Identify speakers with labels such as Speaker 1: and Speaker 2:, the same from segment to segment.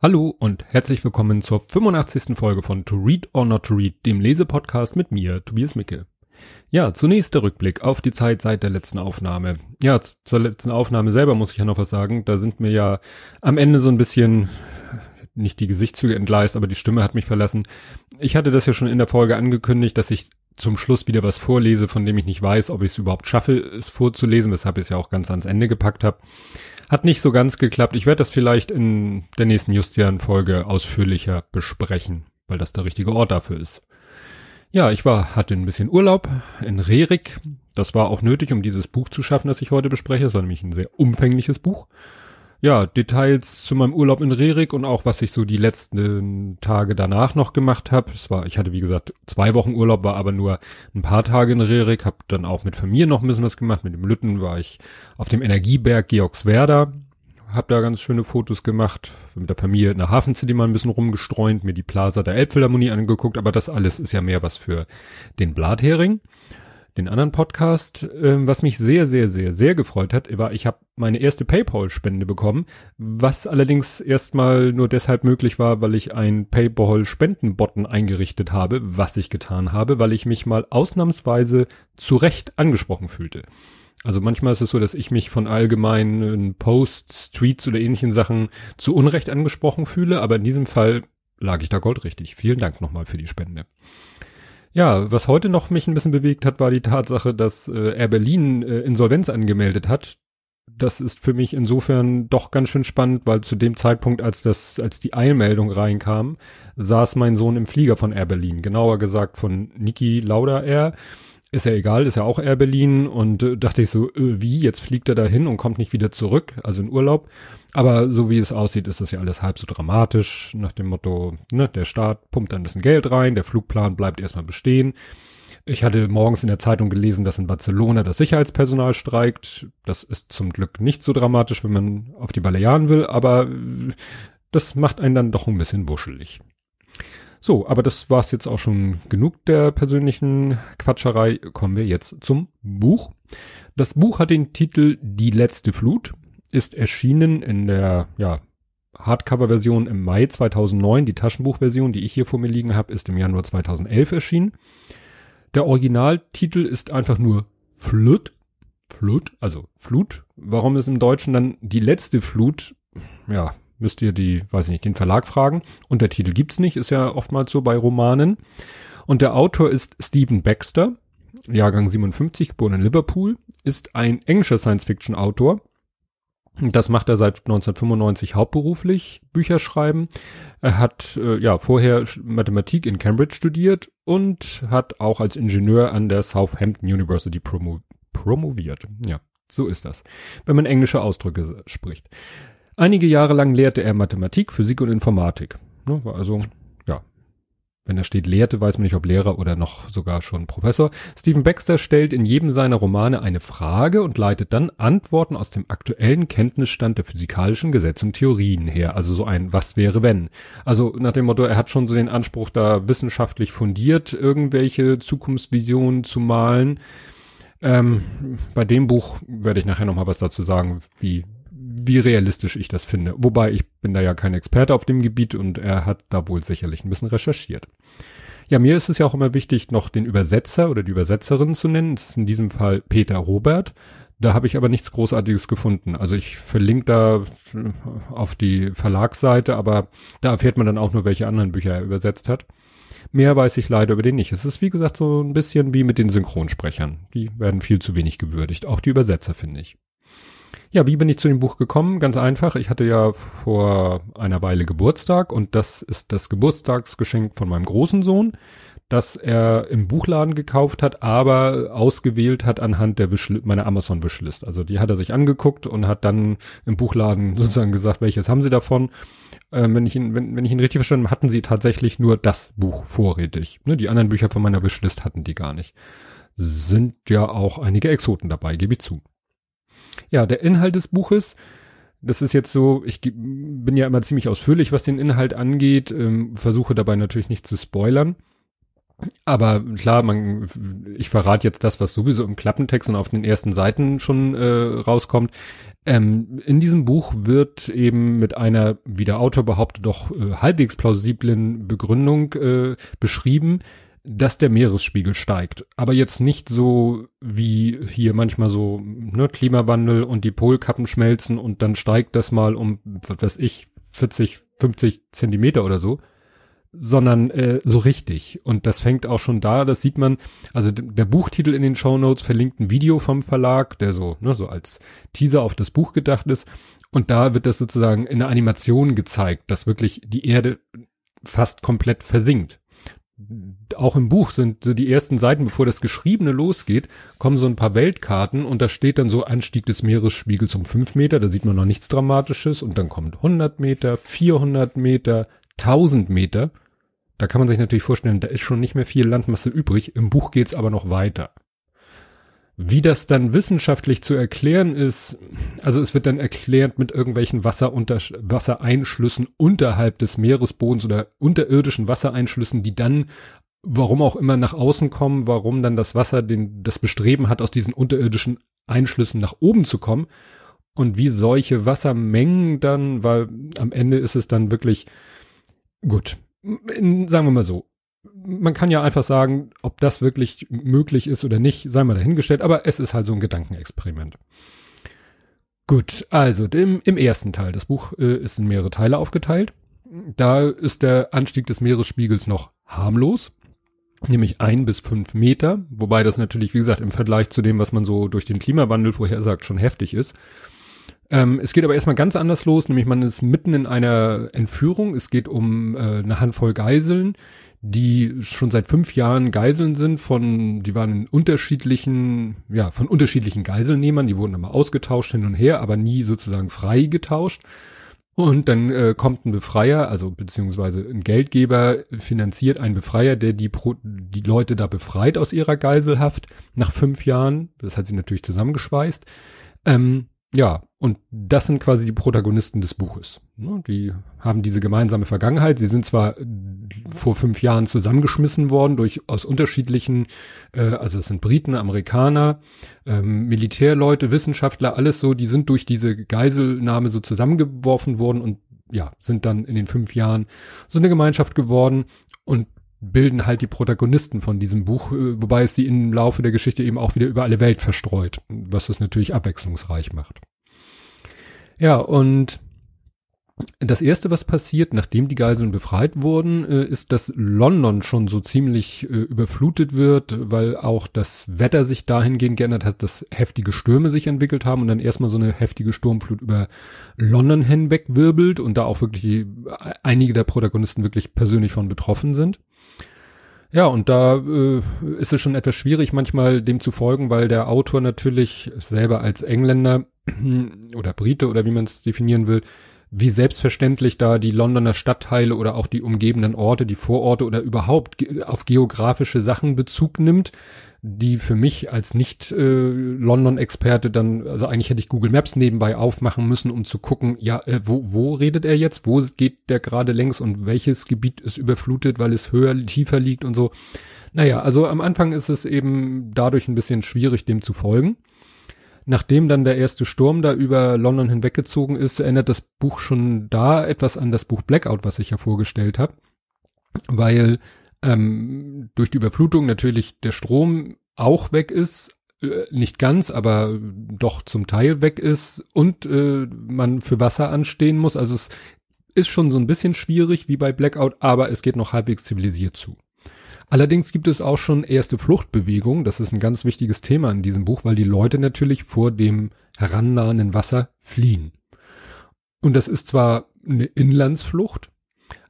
Speaker 1: Hallo und herzlich willkommen zur 85. Folge von To Read or Not to Read, dem Lesepodcast mit mir, Tobias Micke. Ja, zunächst der Rückblick auf die Zeit seit der letzten Aufnahme. Ja, zur letzten Aufnahme selber muss ich ja noch was sagen. Da sind mir ja am Ende so ein bisschen nicht die Gesichtszüge entgleist, aber die Stimme hat mich verlassen. Ich hatte das ja schon in der Folge angekündigt, dass ich zum Schluss wieder was vorlese, von dem ich nicht weiß, ob ich es überhaupt schaffe, es vorzulesen, weshalb ich es ja auch ganz ans Ende gepackt habe. Hat nicht so ganz geklappt. Ich werde das vielleicht in der nächsten Justian-Folge ausführlicher besprechen, weil das der richtige Ort dafür ist. Ja, ich war, hatte ein bisschen Urlaub in Rerik. Das war auch nötig, um dieses Buch zu schaffen, das ich heute bespreche. Es war nämlich ein sehr umfängliches Buch ja, Details zu meinem Urlaub in Rerik und auch was ich so die letzten Tage danach noch gemacht habe. Es war, ich hatte wie gesagt zwei Wochen Urlaub, war aber nur ein paar Tage in Rerik, habe dann auch mit Familie noch ein bisschen was gemacht. Mit dem Lütten war ich auf dem Energieberg Georgswerda, habe da ganz schöne Fotos gemacht, mit der Familie in der Hafen mal ein bisschen rumgestreunt, mir die Plaza der Elbphilharmonie angeguckt, aber das alles ist ja mehr was für den Blathering den anderen Podcast. Ähm, was mich sehr, sehr, sehr, sehr gefreut hat, war, ich habe meine erste PayPal-Spende bekommen, was allerdings erstmal nur deshalb möglich war, weil ich ein PayPal-Spenden-Button eingerichtet habe, was ich getan habe, weil ich mich mal ausnahmsweise zu Recht angesprochen fühlte. Also manchmal ist es so, dass ich mich von allgemeinen Posts, Tweets oder ähnlichen Sachen zu Unrecht angesprochen fühle, aber in diesem Fall lag ich da goldrichtig. Vielen Dank nochmal für die Spende. Ja, was heute noch mich ein bisschen bewegt hat, war die Tatsache, dass äh, Air Berlin äh, Insolvenz angemeldet hat. Das ist für mich insofern doch ganz schön spannend, weil zu dem Zeitpunkt, als das, als die Eilmeldung reinkam, saß mein Sohn im Flieger von Air Berlin, genauer gesagt von Niki Lauda Air ist ja egal, ist ja auch Air Berlin und äh, dachte ich so, äh, wie, jetzt fliegt er dahin und kommt nicht wieder zurück, also in Urlaub. Aber so wie es aussieht, ist das ja alles halb so dramatisch, nach dem Motto, ne, der Staat pumpt ein bisschen Geld rein, der Flugplan bleibt erstmal bestehen. Ich hatte morgens in der Zeitung gelesen, dass in Barcelona das Sicherheitspersonal streikt. Das ist zum Glück nicht so dramatisch, wenn man auf die Balearen will, aber das macht einen dann doch ein bisschen wuschelig. So, aber das war's jetzt auch schon genug der persönlichen Quatscherei. Kommen wir jetzt zum Buch. Das Buch hat den Titel Die letzte Flut, ist erschienen in der ja, Hardcover-Version im Mai 2009. Die Taschenbuchversion, die ich hier vor mir liegen habe, ist im Januar 2011 erschienen. Der Originaltitel ist einfach nur Flut. Flut, also Flut. Warum ist im Deutschen dann die letzte Flut? Ja, müsst ihr die, weiß ich nicht, den Verlag fragen. Und der Titel gibt's nicht, ist ja oftmals so bei Romanen. Und der Autor ist Stephen Baxter, Jahrgang 57, geboren in Liverpool, ist ein englischer Science-Fiction-Autor. Das macht er seit 1995 hauptberuflich, Bücher schreiben. Er hat äh, ja vorher Mathematik in Cambridge studiert und hat auch als Ingenieur an der Southampton University promo promoviert. Ja, so ist das, wenn man englische Ausdrücke spricht. Einige Jahre lang lehrte er Mathematik, Physik und Informatik. Ne, also, ja. Wenn er steht lehrte, weiß man nicht, ob Lehrer oder noch sogar schon Professor. Stephen Baxter stellt in jedem seiner Romane eine Frage und leitet dann Antworten aus dem aktuellen Kenntnisstand der physikalischen Gesetze und Theorien her. Also so ein Was wäre wenn. Also nach dem Motto, er hat schon so den Anspruch, da wissenschaftlich fundiert irgendwelche Zukunftsvisionen zu malen. Ähm, bei dem Buch werde ich nachher nochmal was dazu sagen, wie wie realistisch ich das finde. Wobei ich bin da ja kein Experte auf dem Gebiet und er hat da wohl sicherlich ein bisschen recherchiert. Ja, mir ist es ja auch immer wichtig, noch den Übersetzer oder die Übersetzerin zu nennen. Das ist in diesem Fall Peter Robert. Da habe ich aber nichts Großartiges gefunden. Also ich verlinke da auf die Verlagsseite, aber da erfährt man dann auch nur, welche anderen Bücher er übersetzt hat. Mehr weiß ich leider über den nicht. Es ist wie gesagt so ein bisschen wie mit den Synchronsprechern. Die werden viel zu wenig gewürdigt. Auch die Übersetzer finde ich. Ja, wie bin ich zu dem Buch gekommen? Ganz einfach. Ich hatte ja vor einer Weile Geburtstag und das ist das Geburtstagsgeschenk von meinem großen Sohn, das er im Buchladen gekauft hat, aber ausgewählt hat anhand der Wischl meiner Amazon Wishlist. Also die hat er sich angeguckt und hat dann im Buchladen sozusagen gesagt, welches haben sie davon? Ähm, wenn ich ihn, wenn, wenn ich ihn richtig verstanden hatten sie tatsächlich nur das Buch vorrätig. Ne, die anderen Bücher von meiner Wishlist hatten die gar nicht. Sind ja auch einige Exoten dabei, gebe ich zu. Ja, der Inhalt des Buches, das ist jetzt so, ich bin ja immer ziemlich ausführlich, was den Inhalt angeht, ähm, versuche dabei natürlich nicht zu spoilern. Aber klar, man, ich verrate jetzt das, was sowieso im Klappentext und auf den ersten Seiten schon äh, rauskommt. Ähm, in diesem Buch wird eben mit einer, wie der Autor behauptet, doch äh, halbwegs plausiblen Begründung äh, beschrieben, dass der Meeresspiegel steigt. Aber jetzt nicht so wie hier manchmal so ne, Klimawandel und die Polkappen schmelzen und dann steigt das mal um, was weiß ich, 40, 50 Zentimeter oder so, sondern äh, so richtig. Und das fängt auch schon da, das sieht man, also der Buchtitel in den Show Notes verlinkt ein Video vom Verlag, der so, ne, so als Teaser auf das Buch gedacht ist. Und da wird das sozusagen in der Animation gezeigt, dass wirklich die Erde fast komplett versinkt auch im Buch sind so die ersten Seiten, bevor das Geschriebene losgeht, kommen so ein paar Weltkarten und da steht dann so Anstieg des Meeresspiegels um fünf Meter, da sieht man noch nichts Dramatisches und dann kommt 100 Meter, 400 Meter, 1000 Meter. Da kann man sich natürlich vorstellen, da ist schon nicht mehr viel Landmasse übrig. Im Buch geht's aber noch weiter. Wie das dann wissenschaftlich zu erklären ist, also es wird dann erklärt mit irgendwelchen Wassereinschlüssen unterhalb des Meeresbodens oder unterirdischen Wassereinschlüssen, die dann, warum auch immer, nach außen kommen, warum dann das Wasser den, das Bestreben hat, aus diesen unterirdischen Einschlüssen nach oben zu kommen und wie solche Wassermengen dann, weil am Ende ist es dann wirklich gut. In, sagen wir mal so, man kann ja einfach sagen, ob das wirklich möglich ist oder nicht, sei mal dahingestellt, aber es ist halt so ein Gedankenexperiment. Gut, also dem, im ersten Teil, das Buch äh, ist in mehrere Teile aufgeteilt. Da ist der Anstieg des Meeresspiegels noch harmlos, nämlich ein bis fünf Meter, wobei das natürlich, wie gesagt, im Vergleich zu dem, was man so durch den Klimawandel vorhersagt, schon heftig ist. Ähm, es geht aber erstmal ganz anders los, nämlich man ist mitten in einer Entführung. Es geht um äh, eine Handvoll Geiseln, die schon seit fünf Jahren Geiseln sind von, die waren in unterschiedlichen, ja, von unterschiedlichen Geiselnehmern, die wurden immer ausgetauscht hin und her, aber nie sozusagen frei getauscht. Und dann äh, kommt ein Befreier, also beziehungsweise ein Geldgeber finanziert einen Befreier, der die, Pro die Leute da befreit aus ihrer Geiselhaft nach fünf Jahren. Das hat sie natürlich zusammengeschweißt. Ähm, ja, und das sind quasi die Protagonisten des Buches. Ne, die haben diese gemeinsame Vergangenheit. Sie sind zwar vor fünf Jahren zusammengeschmissen worden durch aus unterschiedlichen, äh, also es sind Briten, Amerikaner, ähm, Militärleute, Wissenschaftler, alles so, die sind durch diese Geiselnahme so zusammengeworfen worden und ja, sind dann in den fünf Jahren so eine Gemeinschaft geworden und bilden halt die Protagonisten von diesem Buch, äh, wobei es sie im Laufe der Geschichte eben auch wieder über alle Welt verstreut, was es natürlich abwechslungsreich macht. Ja, und das erste, was passiert, nachdem die Geiseln befreit wurden, äh, ist, dass London schon so ziemlich äh, überflutet wird, weil auch das Wetter sich dahingehend geändert hat, dass heftige Stürme sich entwickelt haben und dann erstmal so eine heftige Sturmflut über London hinweg wirbelt und da auch wirklich die, einige der Protagonisten wirklich persönlich von betroffen sind. Ja, und da äh, ist es schon etwas schwierig, manchmal dem zu folgen, weil der Autor natürlich selber als Engländer oder Brite oder wie man es definieren will, wie selbstverständlich da die Londoner Stadtteile oder auch die umgebenden Orte, die Vororte oder überhaupt auf geografische Sachen Bezug nimmt, die für mich als nicht äh, dann, also eigentlich hätte ich Google Maps nebenbei aufmachen müssen, um zu gucken, ja, äh, wo, wo redet er jetzt, wo geht der gerade längs und welches Gebiet ist überflutet, weil es höher, tiefer liegt und so. Naja, also am Anfang ist es eben dadurch ein bisschen schwierig, dem zu folgen. Nachdem dann der erste Sturm da über London hinweggezogen ist, erinnert das Buch schon da etwas an das Buch Blackout, was ich ja vorgestellt habe, weil ähm, durch die Überflutung natürlich der Strom auch weg ist, äh, nicht ganz, aber doch zum Teil weg ist und äh, man für Wasser anstehen muss. Also es ist schon so ein bisschen schwierig wie bei Blackout, aber es geht noch halbwegs zivilisiert zu. Allerdings gibt es auch schon erste Fluchtbewegungen. Das ist ein ganz wichtiges Thema in diesem Buch, weil die Leute natürlich vor dem herannahenden Wasser fliehen. Und das ist zwar eine Inlandsflucht,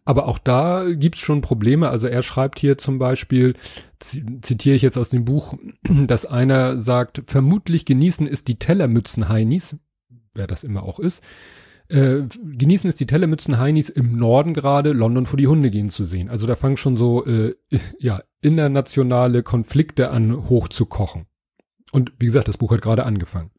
Speaker 1: aber auch da gibt's schon Probleme. Also er schreibt hier zum Beispiel, zitiere ich jetzt aus dem Buch, dass einer sagt, vermutlich genießen es die Tellermützen-Heinis, wer das immer auch ist, äh, genießen es die Tellermützen Heinis im Norden gerade, London vor die Hunde gehen zu sehen. Also da fangen schon so äh, ja internationale Konflikte an hochzukochen. Und wie gesagt, das Buch hat gerade angefangen.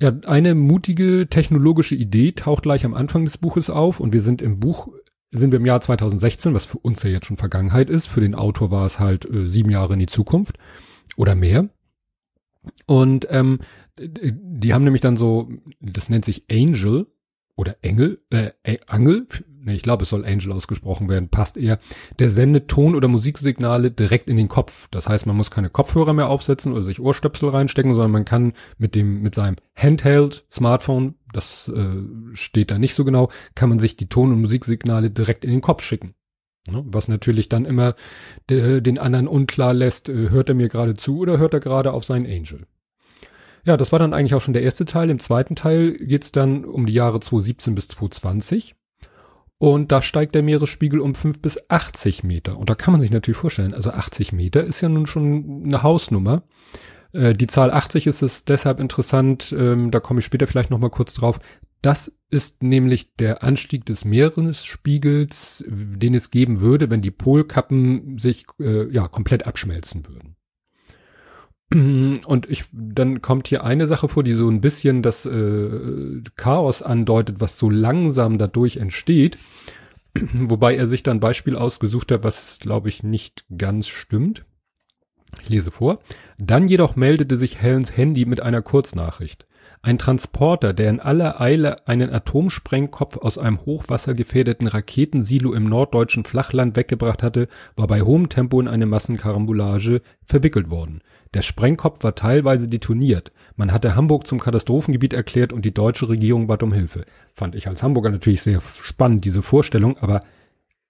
Speaker 1: Ja, eine mutige technologische Idee taucht gleich am Anfang des Buches auf und wir sind im Buch sind wir im Jahr 2016, was für uns ja jetzt schon Vergangenheit ist. Für den Autor war es halt äh, sieben Jahre in die Zukunft oder mehr. Und ähm, die haben nämlich dann so, das nennt sich Angel oder Engel, äh, Angel, ne, ich glaube, es soll Angel ausgesprochen werden, passt eher. Der sendet Ton- oder Musiksignale direkt in den Kopf. Das heißt, man muss keine Kopfhörer mehr aufsetzen oder sich Ohrstöpsel reinstecken, sondern man kann mit dem, mit seinem Handheld, Smartphone, das äh, steht da nicht so genau, kann man sich die Ton- und Musiksignale direkt in den Kopf schicken. Ne? Was natürlich dann immer de, den anderen unklar lässt, äh, hört er mir gerade zu oder hört er gerade auf seinen Angel. Ja, das war dann eigentlich auch schon der erste Teil. Im zweiten Teil geht's dann um die Jahre 2017 bis 2020. Und da steigt der Meeresspiegel um 5 bis 80 Meter. Und da kann man sich natürlich vorstellen, also 80 Meter ist ja nun schon eine Hausnummer. Äh, die Zahl 80 ist es deshalb interessant, ähm, da komme ich später vielleicht nochmal kurz drauf. Das ist nämlich der Anstieg des Meeresspiegels, den es geben würde, wenn die Polkappen sich äh, ja komplett abschmelzen würden. Und ich, dann kommt hier eine Sache vor, die so ein bisschen das äh, Chaos andeutet, was so langsam dadurch entsteht. Wobei er sich dann Beispiel ausgesucht hat, was glaube ich nicht ganz stimmt. Ich lese vor. Dann jedoch meldete sich Helens Handy mit einer Kurznachricht. Ein Transporter, der in aller Eile einen Atomsprengkopf aus einem hochwassergefährdeten Raketensilo im norddeutschen Flachland weggebracht hatte, war bei hohem Tempo in eine Massenkarambolage verwickelt worden. Der Sprengkopf war teilweise detoniert. Man hatte Hamburg zum Katastrophengebiet erklärt und die deutsche Regierung bat um Hilfe. Fand ich als Hamburger natürlich sehr spannend, diese Vorstellung, aber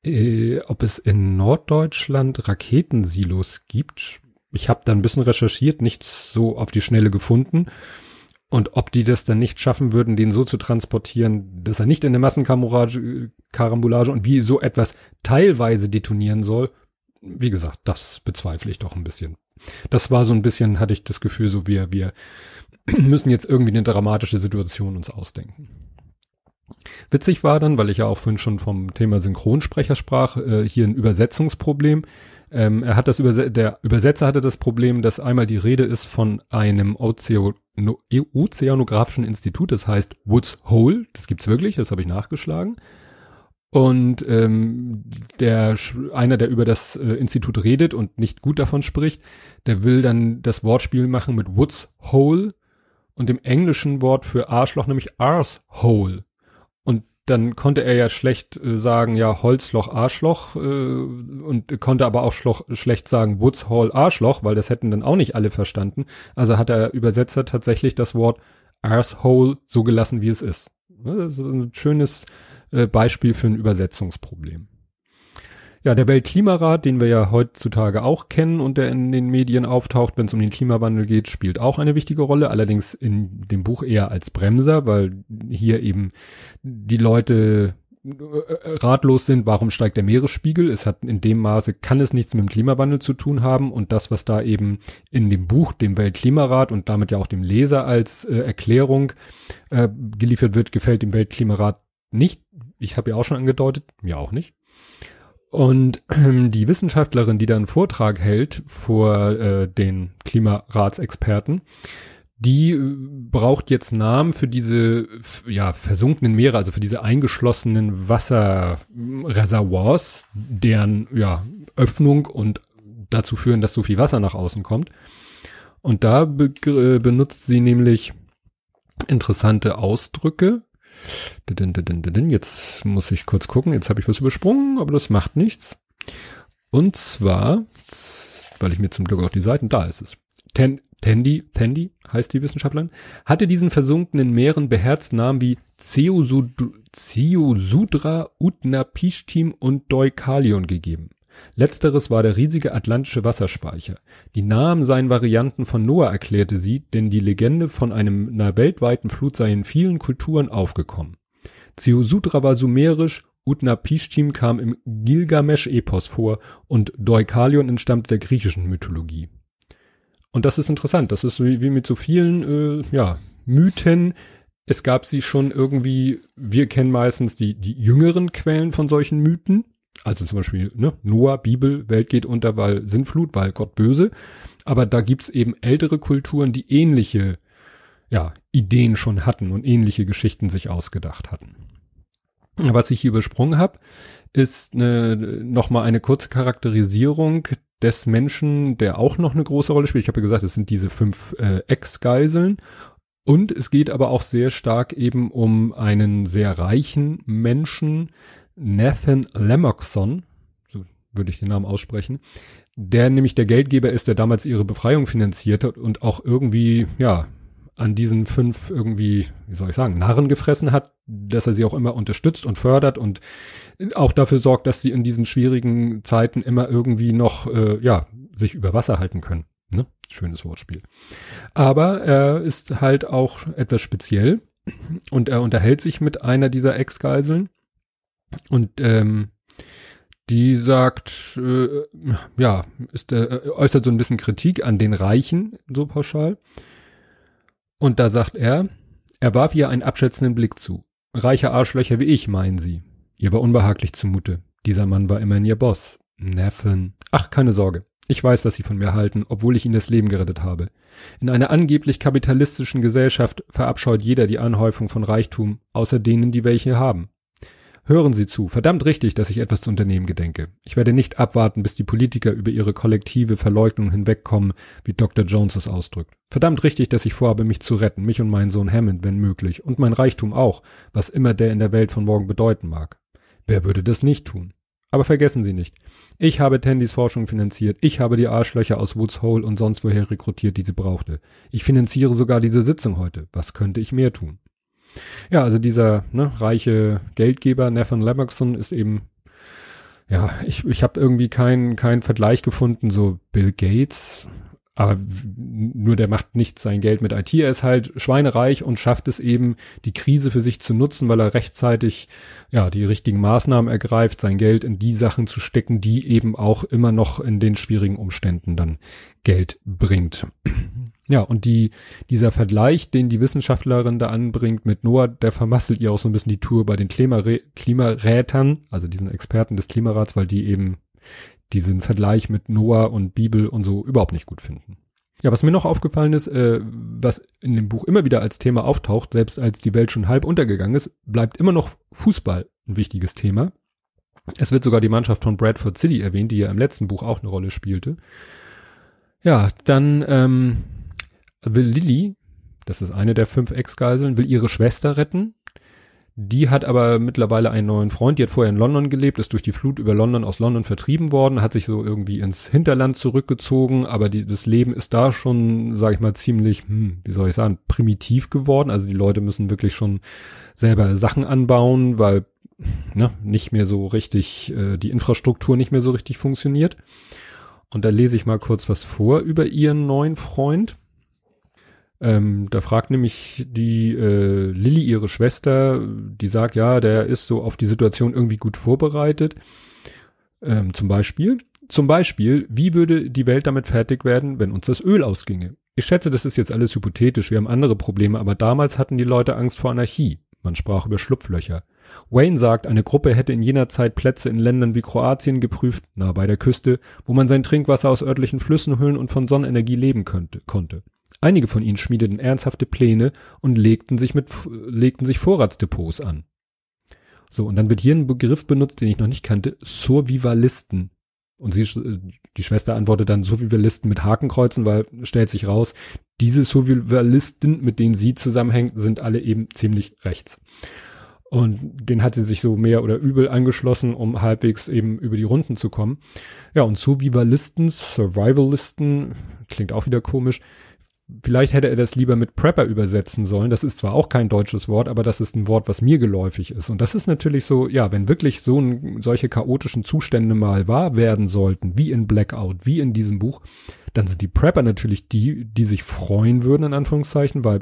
Speaker 1: äh, ob es in Norddeutschland Raketensilos gibt, ich habe da ein bisschen recherchiert, nichts so auf die Schnelle gefunden. Und ob die das dann nicht schaffen würden, den so zu transportieren, dass er nicht in eine Massenkarambolage und wie so etwas teilweise detonieren soll, wie gesagt, das bezweifle ich doch ein bisschen. Das war so ein bisschen, hatte ich das Gefühl, so wir, wir müssen jetzt irgendwie eine dramatische Situation uns ausdenken. Witzig war dann, weil ich ja auch vorhin schon vom Thema Synchronsprecher sprach, äh, hier ein Übersetzungsproblem. Ähm, er hat das Überse der Übersetzer hatte das Problem, dass einmal die Rede ist von einem Ozeano Ozeanografischen Institut, das heißt Woods Hole, das gibt's wirklich, das habe ich nachgeschlagen. Und ähm, der einer, der über das äh, Institut redet und nicht gut davon spricht, der will dann das Wortspiel machen mit Woods Hole und dem englischen Wort für Arschloch, nämlich Arse-Hole. Und dann konnte er ja schlecht äh, sagen, ja, Holzloch, Arschloch, äh, und konnte aber auch schloch, schlecht sagen, Woods Hole, Arschloch, weil das hätten dann auch nicht alle verstanden. Also hat der Übersetzer tatsächlich das Wort Arse-Hole so gelassen, wie es ist. Das ist ein schönes äh, Beispiel für ein Übersetzungsproblem. Ja, der Weltklimarat, den wir ja heutzutage auch kennen und der in den Medien auftaucht, wenn es um den Klimawandel geht, spielt auch eine wichtige Rolle, allerdings in dem Buch eher als Bremser, weil hier eben die Leute äh, ratlos sind, warum steigt der Meeresspiegel? Es hat in dem Maße, kann es nichts mit dem Klimawandel zu tun haben und das, was da eben in dem Buch, dem Weltklimarat und damit ja auch dem Leser als äh, Erklärung äh, geliefert wird, gefällt dem Weltklimarat nicht. Ich habe ja auch schon angedeutet, mir auch nicht. Und ähm, die Wissenschaftlerin, die da einen Vortrag hält vor äh, den Klimaratsexperten, die äh, braucht jetzt Namen für diese ja versunkenen Meere, also für diese eingeschlossenen Wasserreservoirs, deren ja Öffnung und dazu führen, dass so viel Wasser nach außen kommt. Und da be äh, benutzt sie nämlich interessante Ausdrücke, Jetzt muss ich kurz gucken. Jetzt habe ich was übersprungen, aber das macht nichts. Und zwar, weil ich mir zum Glück auch die Seiten, da ist es. Ten, Tendi, Tendi heißt die Wissenschaftlerin, hatte diesen versunkenen Meeren beherzt Namen wie Zeosudra, Utnapishtim und Deukalion gegeben. Letzteres war der riesige atlantische Wasserspeicher. Die Namen seien Varianten von Noah, erklärte sie, denn die Legende von einem einer weltweiten Flut sei in vielen Kulturen aufgekommen. Ziusudra war sumerisch, Utnapishtim kam im Gilgamesch-Epos vor und Deukalion entstammte der griechischen Mythologie. Und das ist interessant. Das ist wie, wie mit so vielen äh, ja, Mythen. Es gab sie schon irgendwie, wir kennen meistens die, die jüngeren Quellen von solchen Mythen, also zum Beispiel ne, Noah, Bibel, Welt geht unter, weil Sinnflut, weil Gott böse. Aber da gibt's eben ältere Kulturen, die ähnliche ja, Ideen schon hatten und ähnliche Geschichten sich ausgedacht hatten. Was ich hier übersprungen habe, ist eine, noch mal eine kurze Charakterisierung des Menschen, der auch noch eine große Rolle spielt. Ich habe ja gesagt, es sind diese fünf äh, Ex-Geiseln. Und es geht aber auch sehr stark eben um einen sehr reichen Menschen, Nathan Lemmoxon, so würde ich den Namen aussprechen, der nämlich der Geldgeber ist, der damals ihre Befreiung finanziert hat und auch irgendwie, ja, an diesen fünf irgendwie, wie soll ich sagen, Narren gefressen hat, dass er sie auch immer unterstützt und fördert und auch dafür sorgt, dass sie in diesen schwierigen Zeiten immer irgendwie noch, äh, ja, sich über Wasser halten können. Ne? Schönes Wortspiel. Aber er ist halt auch etwas speziell und er unterhält sich mit einer dieser Ex-Geiseln und ähm, die sagt, äh, ja, ist, äh, äußert so ein bisschen Kritik an den Reichen, so pauschal. Und da sagt er, er warf ihr einen abschätzenden Blick zu. Reiche Arschlöcher wie ich, meinen sie. Ihr war unbehaglich zumute. Dieser Mann war immerhin ihr Boss. Neffen. Ach, keine Sorge. Ich weiß, was Sie von mir halten, obwohl ich Ihnen das Leben gerettet habe. In einer angeblich kapitalistischen Gesellschaft verabscheut jeder die Anhäufung von Reichtum, außer denen, die welche haben. Hören Sie zu, verdammt richtig, dass ich etwas zu unternehmen gedenke. Ich werde nicht abwarten, bis die Politiker über ihre kollektive Verleugnung hinwegkommen, wie Dr. Jones es ausdrückt. Verdammt richtig, dass ich vorhabe, mich zu retten, mich und meinen Sohn Hammond, wenn möglich, und mein Reichtum auch, was immer der in der Welt von morgen bedeuten mag. Wer würde das nicht tun? Aber vergessen Sie nicht, ich habe Tandys Forschung finanziert, ich habe die Arschlöcher aus Woods Hole und sonst woher rekrutiert, die sie brauchte. Ich finanziere sogar diese Sitzung heute. Was könnte ich mehr tun? Ja, also dieser ne, reiche Geldgeber, Nathan Lambertson, ist eben, ja, ich, ich habe irgendwie keinen keinen Vergleich gefunden, so Bill Gates, aber nur der macht nicht sein Geld mit IT. Er ist halt schweinereich und schafft es eben, die Krise für sich zu nutzen, weil er rechtzeitig ja die richtigen Maßnahmen ergreift, sein Geld in die Sachen zu stecken, die eben auch immer noch in den schwierigen Umständen dann Geld bringt. Ja, und die, dieser Vergleich, den die Wissenschaftlerin da anbringt mit Noah, der vermasselt ihr auch so ein bisschen die Tour bei den Klimarä Klimarätern, also diesen Experten des Klimarats, weil die eben diesen Vergleich mit Noah und Bibel und so überhaupt nicht gut finden. Ja, was mir noch aufgefallen ist, äh, was in dem Buch immer wieder als Thema auftaucht, selbst als die Welt schon halb untergegangen ist, bleibt immer noch Fußball ein wichtiges Thema. Es wird sogar die Mannschaft von Bradford City erwähnt, die ja im letzten Buch auch eine Rolle spielte. Ja, dann ähm, will Lilly, das ist eine der fünf Ex-Geiseln, will ihre Schwester retten. Die hat aber mittlerweile einen neuen Freund, die hat vorher in London gelebt, ist durch die Flut über London aus London vertrieben worden, hat sich so irgendwie ins Hinterland zurückgezogen, aber die, das Leben ist da schon, sag ich mal, ziemlich, hm, wie soll ich sagen, primitiv geworden. Also die Leute müssen wirklich schon selber Sachen anbauen, weil ne, nicht mehr so richtig, äh, die Infrastruktur nicht mehr so richtig funktioniert. Und da lese ich mal kurz was vor über ihren neuen Freund. Ähm, da fragt nämlich die äh, Lilly ihre Schwester, die sagt, ja, der ist so auf die Situation irgendwie gut vorbereitet. Ähm, zum Beispiel, zum Beispiel, wie würde die Welt damit fertig werden, wenn uns das Öl ausginge? Ich schätze, das ist jetzt alles hypothetisch, wir haben andere Probleme, aber damals hatten die Leute Angst vor Anarchie. Man sprach über Schlupflöcher. Wayne sagt, eine Gruppe hätte in jener Zeit Plätze in Ländern wie Kroatien geprüft, nah bei der Küste, wo man sein Trinkwasser aus örtlichen Flüssen holen und von Sonnenenergie leben könnte, konnte. Einige von ihnen schmiedeten ernsthafte Pläne und legten sich mit, legten sich Vorratsdepots an. So, und dann wird hier ein Begriff benutzt, den ich noch nicht kannte, Survivalisten. Und sie, die Schwester antwortet dann Survivalisten mit Hakenkreuzen, weil stellt sich raus, diese Survivalisten, mit denen sie zusammenhängt, sind alle eben ziemlich rechts. Und den hat sie sich so mehr oder übel angeschlossen, um halbwegs eben über die Runden zu kommen. Ja, und Survivalisten, Survivalisten, klingt auch wieder komisch, Vielleicht hätte er das lieber mit Prepper übersetzen sollen. Das ist zwar auch kein deutsches Wort, aber das ist ein Wort, was mir geläufig ist. Und das ist natürlich so, ja, wenn wirklich so ein, solche chaotischen Zustände mal wahr werden sollten, wie in Blackout, wie in diesem Buch, dann sind die Prepper natürlich die, die sich freuen würden, in Anführungszeichen, weil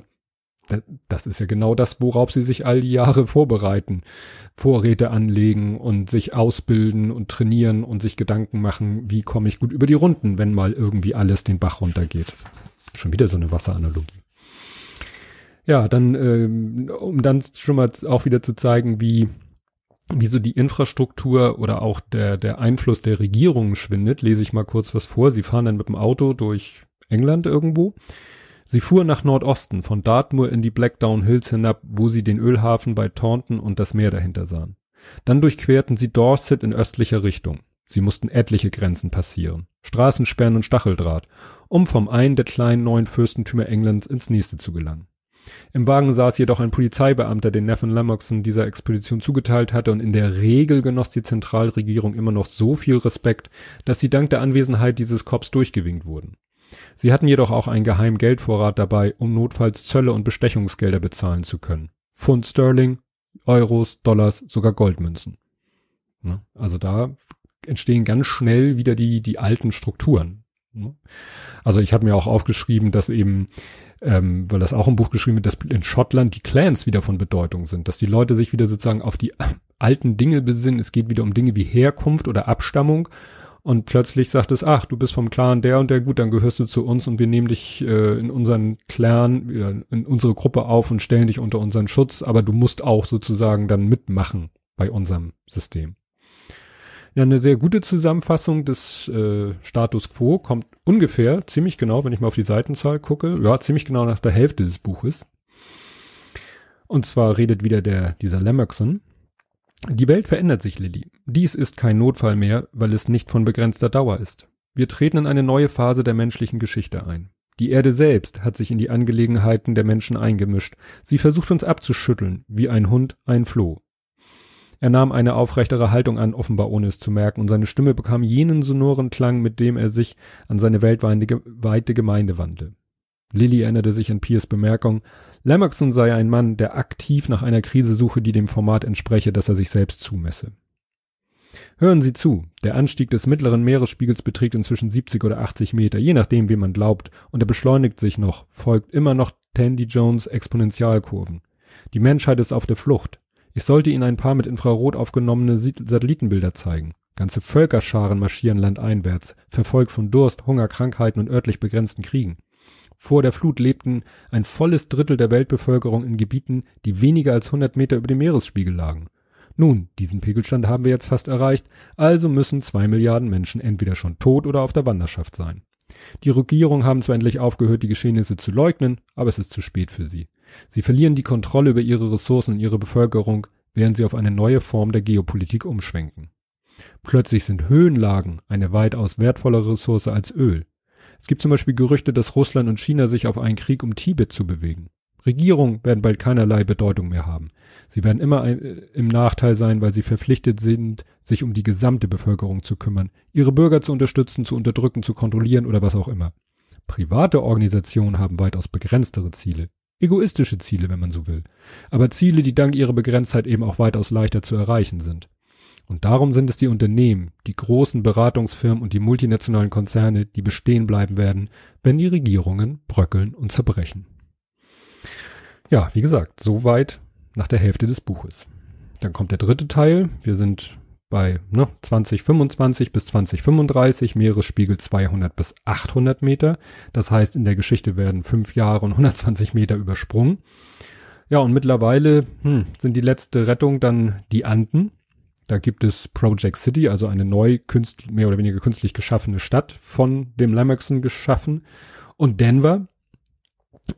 Speaker 1: das ist ja genau das, worauf sie sich all die Jahre vorbereiten. Vorräte anlegen und sich ausbilden und trainieren und sich Gedanken machen, wie komme ich gut über die Runden, wenn mal irgendwie alles den Bach runtergeht. Schon wieder so eine Wasseranalogie. Ja, dann, ähm, um dann schon mal auch wieder zu zeigen, wie, wie so die Infrastruktur oder auch der, der Einfluss der Regierung schwindet, lese ich mal kurz was vor. Sie fahren dann mit dem Auto durch England irgendwo. Sie fuhren nach Nordosten, von Dartmoor in die Blackdown Hills hinab, wo sie den Ölhafen bei Taunton und das Meer dahinter sahen. Dann durchquerten sie Dorset in östlicher Richtung. Sie mussten etliche Grenzen passieren, Straßensperren und Stacheldraht, um vom einen der kleinen neuen Fürstentümer Englands ins nächste zu gelangen. Im Wagen saß jedoch ein Polizeibeamter, den Neffen Lammoxen dieser Expedition zugeteilt hatte, und in der Regel genoss die Zentralregierung immer noch so viel Respekt, dass sie dank der Anwesenheit dieses Korps durchgewinkt wurden. Sie hatten jedoch auch einen geheimen Geldvorrat dabei, um notfalls Zölle und Bestechungsgelder bezahlen zu können. Pfund Sterling, Euros, Dollars, sogar Goldmünzen. Ne? Also da entstehen ganz schnell wieder die, die alten Strukturen. Ne? Also ich habe mir auch aufgeschrieben, dass eben, ähm, weil das auch im Buch geschrieben wird, dass in Schottland die Clans wieder von Bedeutung sind, dass die Leute sich wieder sozusagen auf die alten Dinge besinnen. Es geht wieder um Dinge wie Herkunft oder Abstammung und plötzlich sagt es, ach, du bist vom Clan der und der, gut, dann gehörst du zu uns und wir nehmen dich äh, in unseren Clan, in unsere Gruppe auf und stellen dich unter unseren Schutz, aber du musst auch sozusagen dann mitmachen bei unserem System. Ja, eine sehr gute Zusammenfassung des äh, Status Quo kommt ungefähr, ziemlich genau, wenn ich mal auf die Seitenzahl gucke, ja, ziemlich genau nach der Hälfte des Buches. Und zwar redet wieder der, dieser Lammerson. Die Welt verändert sich, Lilly. Dies ist kein Notfall mehr, weil es nicht von begrenzter Dauer ist. Wir treten in eine neue Phase der menschlichen Geschichte ein. Die Erde selbst hat sich in die Angelegenheiten der Menschen eingemischt. Sie versucht uns abzuschütteln, wie ein Hund ein Floh. Er nahm eine aufrechtere Haltung an, offenbar ohne es zu merken, und seine Stimme bekam jenen sonoren Klang, mit dem er sich an seine weltweite Gemeinde wandte. Lilly erinnerte sich an Piers Bemerkung, Lammerson sei ein Mann, der aktiv nach einer Krise suche, die dem Format entspreche, das er sich selbst zumesse. Hören Sie zu, der Anstieg des mittleren Meeresspiegels beträgt inzwischen 70 oder 80 Meter, je nachdem, wie man glaubt, und er beschleunigt sich noch, folgt immer noch Tandy Jones Exponentialkurven. Die Menschheit ist auf der Flucht. Ich sollte Ihnen ein paar mit Infrarot aufgenommene Satellitenbilder zeigen. Ganze Völkerscharen marschieren landeinwärts, verfolgt von Durst, Hunger, Krankheiten und örtlich begrenzten Kriegen. Vor der Flut lebten ein volles Drittel der Weltbevölkerung in Gebieten, die weniger als 100 Meter über dem Meeresspiegel lagen. Nun, diesen Pegelstand haben wir jetzt fast erreicht, also müssen zwei Milliarden Menschen entweder schon tot oder auf der Wanderschaft sein. Die Regierungen haben zwar endlich aufgehört, die Geschehnisse zu leugnen, aber es ist zu spät für sie. Sie verlieren die Kontrolle über ihre Ressourcen und ihre Bevölkerung, während sie auf eine neue Form der Geopolitik umschwenken. Plötzlich sind Höhenlagen eine weitaus wertvollere Ressource als Öl. Es gibt zum Beispiel Gerüchte, dass Russland und China sich auf einen Krieg um Tibet zu bewegen. Regierungen werden bald keinerlei Bedeutung mehr haben. Sie werden immer ein, äh, im Nachteil sein, weil sie verpflichtet sind, sich um die gesamte Bevölkerung zu kümmern, ihre Bürger zu unterstützen, zu unterdrücken, zu kontrollieren oder was auch immer. Private Organisationen haben weitaus begrenztere Ziele. Egoistische Ziele, wenn man so will. Aber Ziele, die dank ihrer Begrenztheit eben auch weitaus leichter zu erreichen sind. Und darum sind es die Unternehmen, die großen Beratungsfirmen und die multinationalen Konzerne, die bestehen bleiben werden, wenn die Regierungen bröckeln und zerbrechen. Ja, wie gesagt, soweit nach der Hälfte des Buches. Dann kommt der dritte Teil. Wir sind bei ne, 2025 bis 2035, Meeresspiegel 200 bis 800 Meter. Das heißt, in der Geschichte werden fünf Jahre und 120 Meter übersprungen. Ja, und mittlerweile hm, sind die letzte Rettung dann die Anden. Da gibt es Project City, also eine neu künstlich, mehr oder weniger künstlich geschaffene Stadt von dem Lamexon geschaffen. Und Denver,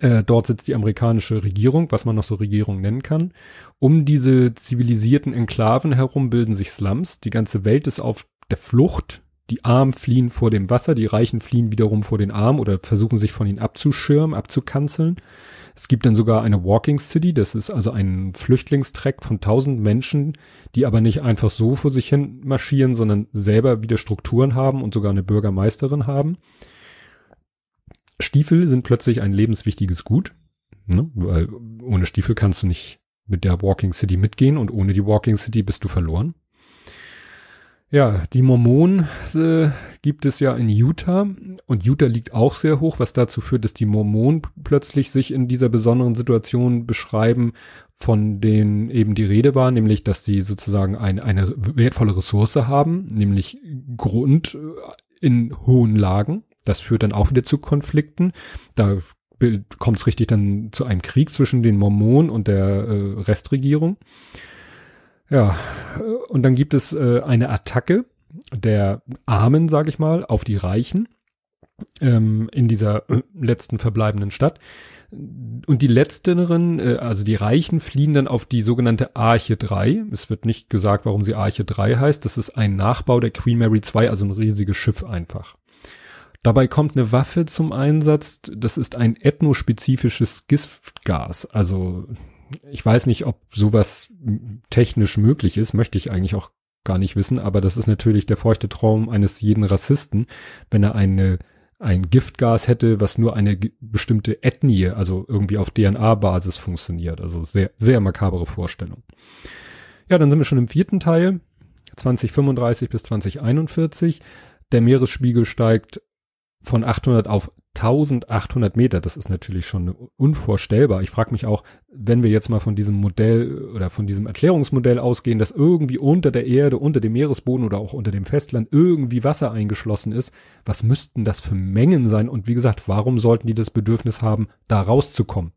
Speaker 1: äh, dort sitzt die amerikanische Regierung, was man noch so Regierung nennen kann. Um diese zivilisierten Enklaven herum bilden sich Slums. Die ganze Welt ist auf der Flucht. Die Armen fliehen vor dem Wasser, die Reichen fliehen wiederum vor den Armen oder versuchen sich von ihnen abzuschirmen, abzukanzeln. Es gibt dann sogar eine Walking City, das ist also ein Flüchtlingstreck von tausend Menschen, die aber nicht einfach so vor sich hin marschieren, sondern selber wieder Strukturen haben und sogar eine Bürgermeisterin haben. Stiefel sind plötzlich ein lebenswichtiges Gut, ne? weil ohne Stiefel kannst du nicht mit der Walking City mitgehen und ohne die Walking City bist du verloren. Ja, die Mormonen gibt es ja in Utah und Utah liegt auch sehr hoch, was dazu führt, dass die Mormonen plötzlich sich in dieser besonderen Situation beschreiben, von denen eben die Rede war, nämlich, dass sie sozusagen ein, eine wertvolle Ressource haben, nämlich Grund äh, in hohen Lagen. Das führt dann auch wieder zu Konflikten. Da kommt es richtig dann zu einem Krieg zwischen den Mormonen und der äh, Restregierung. Ja, und dann gibt es äh, eine Attacke der Armen, sag ich mal, auf die Reichen. ähm, in dieser äh, letzten verbleibenden Stadt. Und die letzteren, äh, also die Reichen, fliehen dann auf die sogenannte Arche 3. Es wird nicht gesagt, warum sie Arche 3 heißt. Das ist ein Nachbau der Queen Mary 2, also ein riesiges Schiff einfach. Dabei kommt eine Waffe zum Einsatz. Das ist ein ethnospezifisches Giftgas. Also ich weiß nicht, ob sowas technisch möglich ist, möchte ich eigentlich auch gar nicht wissen, aber das ist natürlich der feuchte Traum eines jeden Rassisten, wenn er eine ein Giftgas hätte, was nur eine bestimmte Ethnie, also irgendwie auf DNA-Basis funktioniert. Also sehr, sehr makabere Vorstellung. Ja, dann sind wir schon im vierten Teil, 2035 bis 2041. Der Meeresspiegel steigt von 800 auf 1800 Meter, das ist natürlich schon unvorstellbar. Ich frage mich auch, wenn wir jetzt mal von diesem Modell oder von diesem Erklärungsmodell ausgehen, dass irgendwie unter der Erde, unter dem Meeresboden oder auch unter dem Festland irgendwie Wasser eingeschlossen ist, was müssten das für Mengen sein? Und wie gesagt, warum sollten die das Bedürfnis haben, da rauszukommen?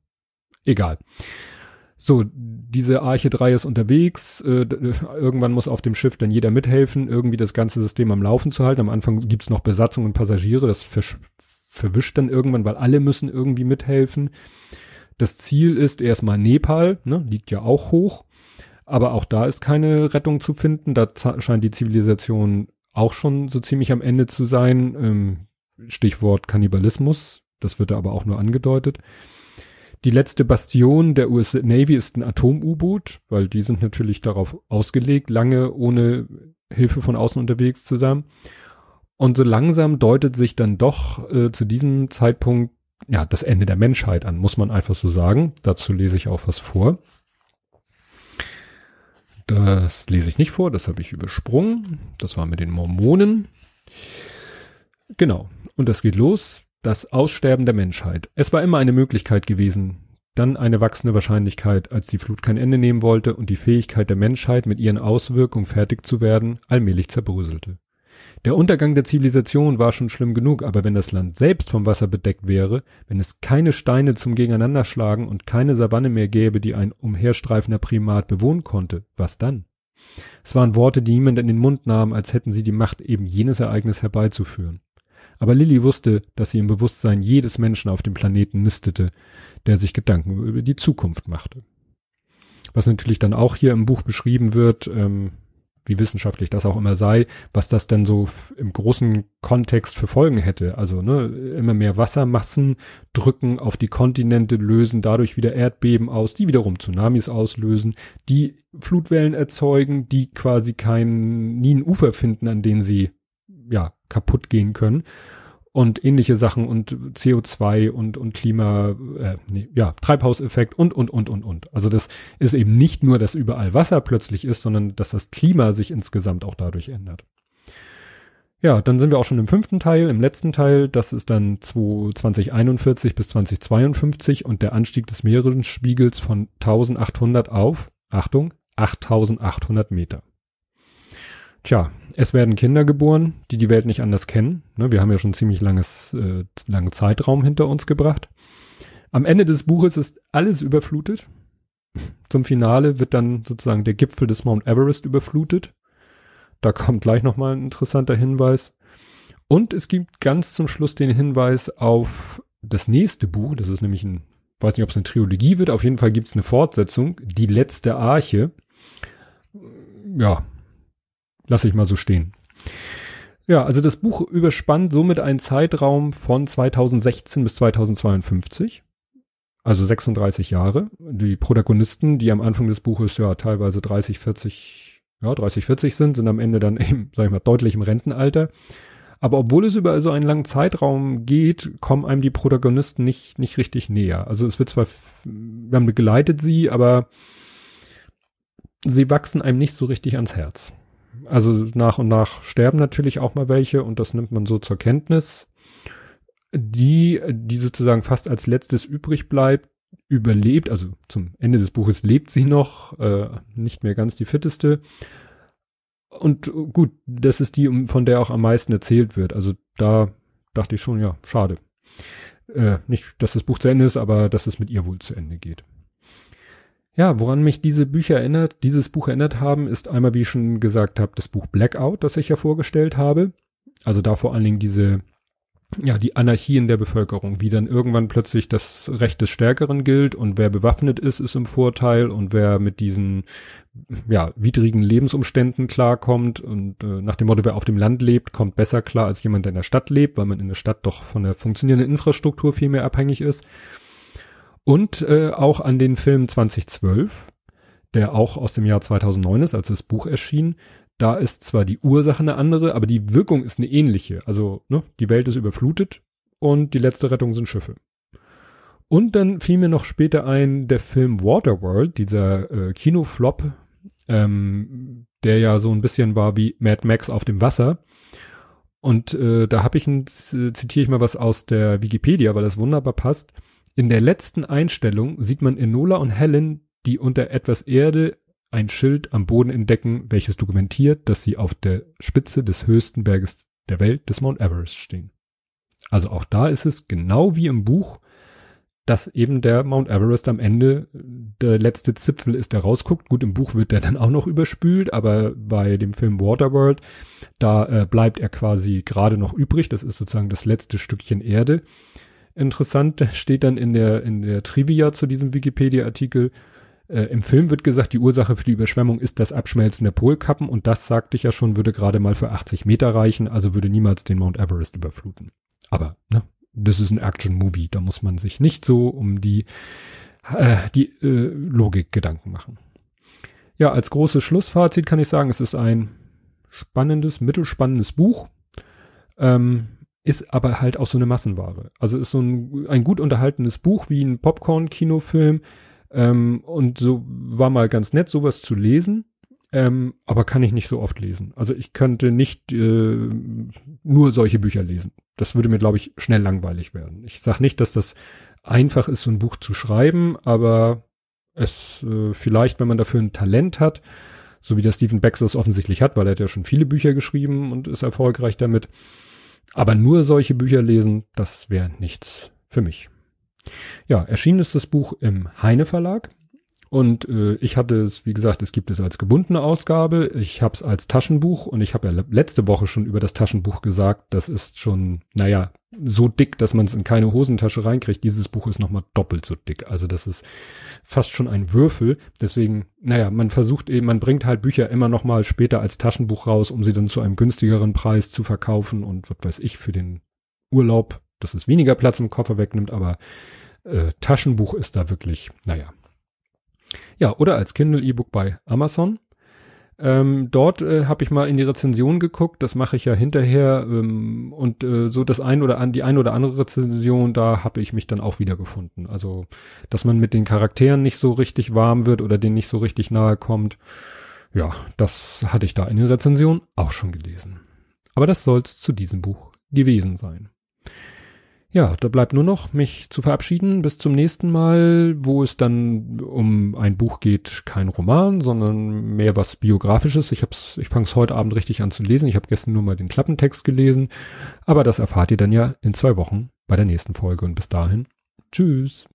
Speaker 1: Egal. So, diese Arche 3 ist unterwegs, äh, irgendwann muss auf dem Schiff dann jeder mithelfen, irgendwie das ganze System am Laufen zu halten. Am Anfang gibt's noch Besatzung und Passagiere, das verwischt dann irgendwann, weil alle müssen irgendwie mithelfen. Das Ziel ist erstmal Nepal, ne, liegt ja auch hoch, aber auch da ist keine Rettung zu finden. Da scheint die Zivilisation auch schon so ziemlich am Ende zu sein. Ähm, Stichwort Kannibalismus, das wird da aber auch nur angedeutet. Die letzte Bastion der US Navy ist ein Atom-U-Boot, weil die sind natürlich darauf ausgelegt, lange ohne Hilfe von außen unterwegs zu sein. Und so langsam deutet sich dann doch äh, zu diesem Zeitpunkt ja das Ende der Menschheit an, muss man einfach so sagen. Dazu lese ich auch was vor. Das lese ich nicht vor, das habe ich übersprungen. Das war mit den Mormonen. Genau. Und das geht los. Das Aussterben der Menschheit. Es war immer eine Möglichkeit gewesen, dann eine wachsende Wahrscheinlichkeit, als die Flut kein Ende nehmen wollte und die Fähigkeit der Menschheit mit ihren Auswirkungen fertig zu werden, allmählich zerbröselte. Der Untergang der Zivilisation war schon schlimm genug, aber wenn das Land selbst vom Wasser bedeckt wäre, wenn es keine Steine zum Gegeneinanderschlagen und keine Savanne mehr gäbe, die ein umherstreifender Primat bewohnen konnte, was dann? Es waren Worte, die niemand in den Mund nahm, als hätten sie die Macht, eben jenes Ereignis herbeizuführen. Aber Lilly wusste, dass sie im Bewusstsein jedes Menschen auf dem Planeten nistete, der sich Gedanken über die Zukunft machte. Was natürlich dann auch hier im Buch beschrieben wird, ähm, wie wissenschaftlich das auch immer sei, was das denn so im großen Kontext für Folgen hätte. Also ne, immer mehr Wassermassen drücken auf die Kontinente, lösen dadurch wieder Erdbeben aus, die wiederum Tsunamis auslösen, die Flutwellen erzeugen, die quasi kein nie ein Ufer finden, an denen sie ja kaputt gehen können und ähnliche Sachen und CO2 und und Klima, äh, nee, ja Treibhauseffekt und und und und und. Also das ist eben nicht nur, dass überall Wasser plötzlich ist, sondern dass das Klima sich insgesamt auch dadurch ändert. Ja, dann sind wir auch schon im fünften Teil, im letzten Teil. Das ist dann 2041 bis 2052 und der Anstieg des Meeresspiegels von 1800 auf, Achtung, 8800 Meter. Tja, es werden Kinder geboren, die die Welt nicht anders kennen. Ne, wir haben ja schon ziemlich langes, äh, langen Zeitraum hinter uns gebracht. Am Ende des Buches ist alles überflutet. Zum Finale wird dann sozusagen der Gipfel des Mount Everest überflutet. Da kommt gleich nochmal ein interessanter Hinweis. Und es gibt ganz zum Schluss den Hinweis auf das nächste Buch. Das ist nämlich ein, weiß nicht, ob es eine Trilogie wird. Auf jeden Fall gibt es eine Fortsetzung. Die letzte Arche. Ja, Lass ich mal so stehen. Ja, also das Buch überspannt somit einen Zeitraum von 2016 bis 2052. Also 36 Jahre. Die Protagonisten, die am Anfang des Buches ja teilweise 30, 40, ja, 30, 40 sind, sind am Ende dann eben, sag ich mal, deutlich im Rentenalter. Aber obwohl es über so einen langen Zeitraum geht, kommen einem die Protagonisten nicht, nicht richtig näher. Also es wird zwar, wir haben begleitet sie, aber sie wachsen einem nicht so richtig ans Herz. Also nach und nach sterben natürlich auch mal welche und das nimmt man so zur Kenntnis. Die, die sozusagen fast als letztes übrig bleibt, überlebt, also zum Ende des Buches lebt sie noch, äh, nicht mehr ganz die fitteste. Und gut, das ist die, von der auch am meisten erzählt wird. Also da dachte ich schon, ja, schade. Äh, nicht, dass das Buch zu Ende ist, aber dass es mit ihr wohl zu Ende geht. Ja, woran mich diese Bücher erinnert, dieses Buch erinnert haben, ist einmal, wie ich schon gesagt habe, das Buch Blackout, das ich ja vorgestellt habe. Also da vor allen Dingen diese ja, die Anarchie in der Bevölkerung, wie dann irgendwann plötzlich das Recht des Stärkeren gilt und wer bewaffnet ist, ist im Vorteil und wer mit diesen, ja, widrigen Lebensumständen klarkommt und äh, nach dem Motto, wer auf dem Land lebt, kommt besser klar als jemand, der in der Stadt lebt, weil man in der Stadt doch von der funktionierenden Infrastruktur viel mehr abhängig ist. Und äh, auch an den Film 2012, der auch aus dem Jahr 2009 ist, als das Buch erschien, da ist zwar die Ursache eine andere, aber die Wirkung ist eine ähnliche. Also, ne, die Welt ist überflutet und die letzte Rettung sind Schiffe. Und dann fiel mir noch später ein, der Film Waterworld, dieser äh, Kinoflop, ähm, der ja so ein bisschen war wie Mad Max auf dem Wasser. Und äh, da habe ich ein, zitiere ich mal was aus der Wikipedia, weil das wunderbar passt. In der letzten Einstellung sieht man Enola und Helen, die unter etwas Erde ein Schild am Boden entdecken, welches dokumentiert, dass sie auf der Spitze des höchsten Berges der Welt, des Mount Everest, stehen. Also auch da ist es genau wie im Buch, dass eben der Mount Everest am Ende der letzte Zipfel ist, der rausguckt. Gut, im Buch wird der dann auch noch überspült, aber bei dem Film Waterworld, da äh, bleibt er quasi gerade noch übrig. Das ist sozusagen das letzte Stückchen Erde. Interessant steht dann in der, in der Trivia zu diesem Wikipedia-Artikel, äh, Im Film wird gesagt, die Ursache für die Überschwemmung ist das Abschmelzen der Polkappen und das, sagte ich ja schon, würde gerade mal für 80 Meter reichen, also würde niemals den Mount Everest überfluten. Aber, ne, das ist ein Action-Movie, da muss man sich nicht so um die, äh, die äh, Logik Gedanken machen. Ja, als großes Schlussfazit kann ich sagen, es ist ein spannendes, mittelspannendes Buch. Ähm, ist aber halt auch so eine Massenware. Also ist so ein, ein gut unterhaltenes Buch wie ein Popcorn-Kinofilm, ähm, und so war mal ganz nett, sowas zu lesen. Ähm, aber kann ich nicht so oft lesen. Also ich könnte nicht äh, nur solche Bücher lesen. Das würde mir, glaube ich, schnell langweilig werden. Ich sage nicht, dass das einfach ist, so ein Buch zu schreiben, aber es äh, vielleicht, wenn man dafür ein Talent hat, so wie der Stephen Baxter es offensichtlich hat, weil er hat ja schon viele Bücher geschrieben und ist erfolgreich damit. Aber nur solche Bücher lesen, das wäre nichts für mich. Ja, erschienen ist das Buch im Heine Verlag. Und äh, ich hatte es, wie gesagt, es gibt es als gebundene Ausgabe. Ich habe es als Taschenbuch und ich habe ja letzte Woche schon über das Taschenbuch gesagt, das ist schon, naja, so dick, dass man es in keine Hosentasche reinkriegt. Dieses Buch ist nochmal doppelt so dick. Also das ist fast schon ein Würfel. Deswegen, naja, man versucht eben, man bringt halt Bücher immer nochmal später als Taschenbuch raus, um sie dann zu einem günstigeren Preis zu verkaufen und was weiß ich, für den Urlaub dass es weniger Platz im Koffer wegnimmt, aber äh, Taschenbuch ist da wirklich, naja. Ja, oder als Kindle E-Book bei Amazon. Ähm, dort äh, habe ich mal in die Rezension geguckt, das mache ich ja hinterher ähm, und äh, so das ein oder an die ein oder andere Rezension, da habe ich mich dann auch wiedergefunden. Also, dass man mit den Charakteren nicht so richtig warm wird oder denen nicht so richtig nahe kommt. Ja, das hatte ich da in der Rezension auch schon gelesen. Aber das soll's zu diesem Buch gewesen sein. Ja, da bleibt nur noch, mich zu verabschieden. Bis zum nächsten Mal, wo es dann um ein Buch geht, kein Roman, sondern mehr was Biografisches. Ich ich fange es heute Abend richtig an zu lesen. Ich habe gestern nur mal den Klappentext gelesen. Aber das erfahrt ihr dann ja in zwei Wochen bei der nächsten Folge. Und bis dahin, tschüss.